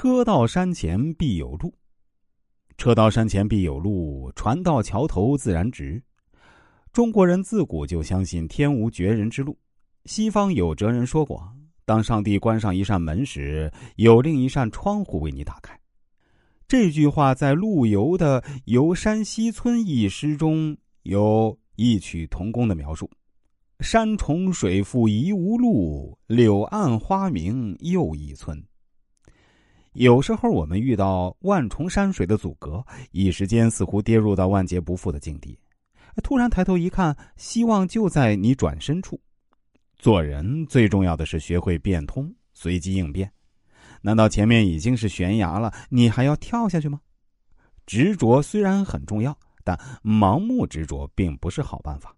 车到山前必有路，车到山前必有路，船到桥头自然直。中国人自古就相信天无绝人之路。西方有哲人说过，当上帝关上一扇门时，有另一扇窗户为你打开。这句话在陆游的《游山西村》一诗中有异曲同工的描述：“山重水复疑无路，柳暗花明又一村。”有时候我们遇到万重山水的阻隔，一时间似乎跌入到万劫不复的境地。突然抬头一看，希望就在你转身处。做人最重要的是学会变通，随机应变。难道前面已经是悬崖了，你还要跳下去吗？执着虽然很重要，但盲目执着并不是好办法。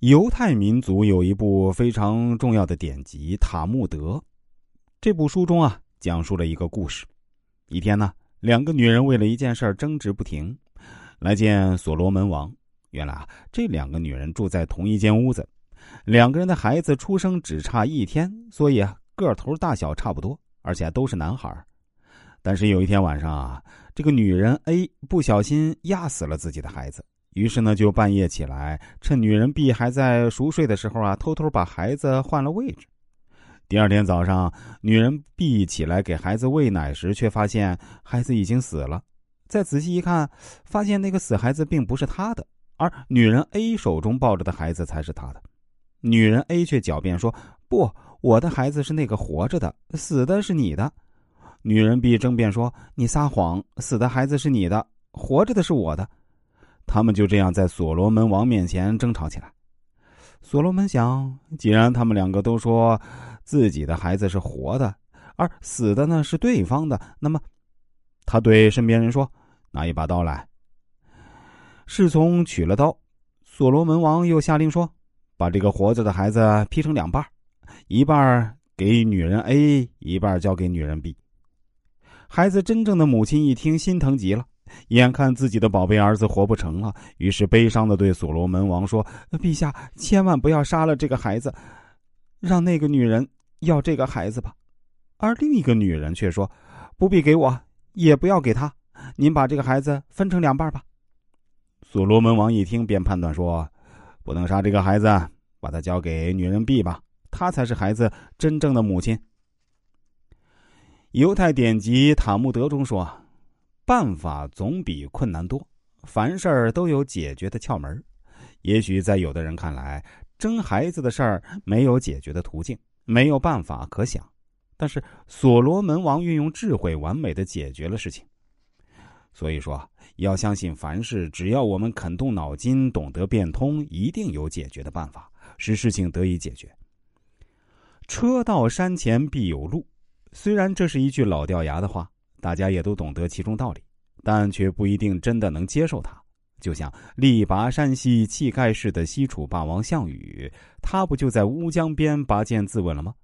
犹太民族有一部非常重要的典籍《塔木德》，这部书中啊。讲述了一个故事。一天呢，两个女人为了一件事争执不停，来见所罗门王。原来啊，这两个女人住在同一间屋子，两个人的孩子出生只差一天，所以啊，个头大小差不多，而且都是男孩。但是有一天晚上啊，这个女人 A 不小心压死了自己的孩子，于是呢，就半夜起来，趁女人 B 还在熟睡的时候啊，偷偷把孩子换了位置。第二天早上，女人 B 起来给孩子喂奶时，却发现孩子已经死了。再仔细一看，发现那个死孩子并不是她的，而女人 A 手中抱着的孩子才是她的。女人 A 却狡辩说：“不，我的孩子是那个活着的，死的是你的。”女人 B 争辩说：“你撒谎，死的孩子是你的，活着的是我的。”他们就这样在所罗门王面前争吵起来。所罗门想，既然他们两个都说。自己的孩子是活的，而死的呢是对方的。那么，他对身边人说：“拿一把刀来。”侍从取了刀，所罗门王又下令说：“把这个活着的孩子劈成两半，一半给女人 A，一半交给女人 B。”孩子真正的母亲一听，心疼极了，眼看自己的宝贝儿子活不成了，于是悲伤的对所罗门王说：“陛下，千万不要杀了这个孩子。”让那个女人要这个孩子吧，而另一个女人却说：“不必给我，也不要给他，您把这个孩子分成两半吧。”所罗门王一听，便判断说：“不能杀这个孩子，把他交给女人 B 吧，她才是孩子真正的母亲。”犹太典籍《塔木德》中说：“办法总比困难多，凡事儿都有解决的窍门。也许在有的人看来，争孩子的事儿没有解决的途径，没有办法可想，但是所罗门王运用智慧，完美的解决了事情。所以说，要相信凡事，只要我们肯动脑筋，懂得变通，一定有解决的办法，使事情得以解决。车到山前必有路，虽然这是一句老掉牙的话，大家也都懂得其中道理，但却不一定真的能接受它。就像力拔山兮气盖世的西楚霸王项羽，他不就在乌江边拔剑自刎了吗？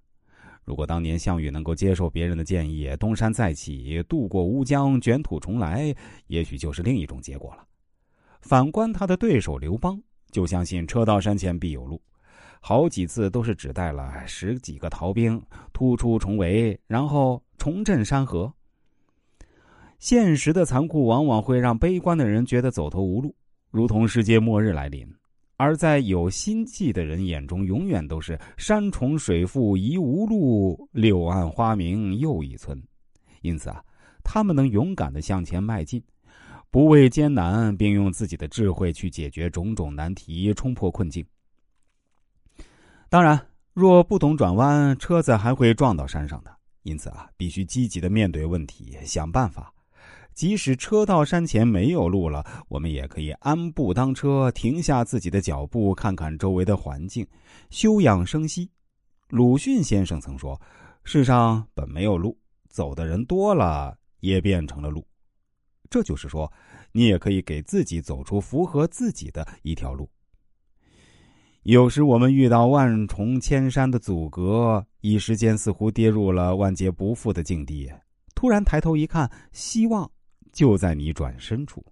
如果当年项羽能够接受别人的建议，东山再起，渡过乌江，卷土重来，也许就是另一种结果了。反观他的对手刘邦，就相信车到山前必有路，好几次都是只带了十几个逃兵突出重围，然后重振山河。现实的残酷往往会让悲观的人觉得走投无路，如同世界末日来临；而在有心计的人眼中，永远都是山重水复疑无路，柳暗花明又一村。因此啊，他们能勇敢的向前迈进，不畏艰难，并用自己的智慧去解决种种难题，冲破困境。当然，若不懂转弯，车子还会撞到山上的。因此啊，必须积极的面对问题，想办法。即使车到山前没有路了，我们也可以安步当车，停下自己的脚步，看看周围的环境，休养生息。鲁迅先生曾说：“世上本没有路，走的人多了，也变成了路。”这就是说，你也可以给自己走出符合自己的一条路。有时我们遇到万重千山的阻隔，一时间似乎跌入了万劫不复的境地。突然抬头一看，希望。就在你转身处。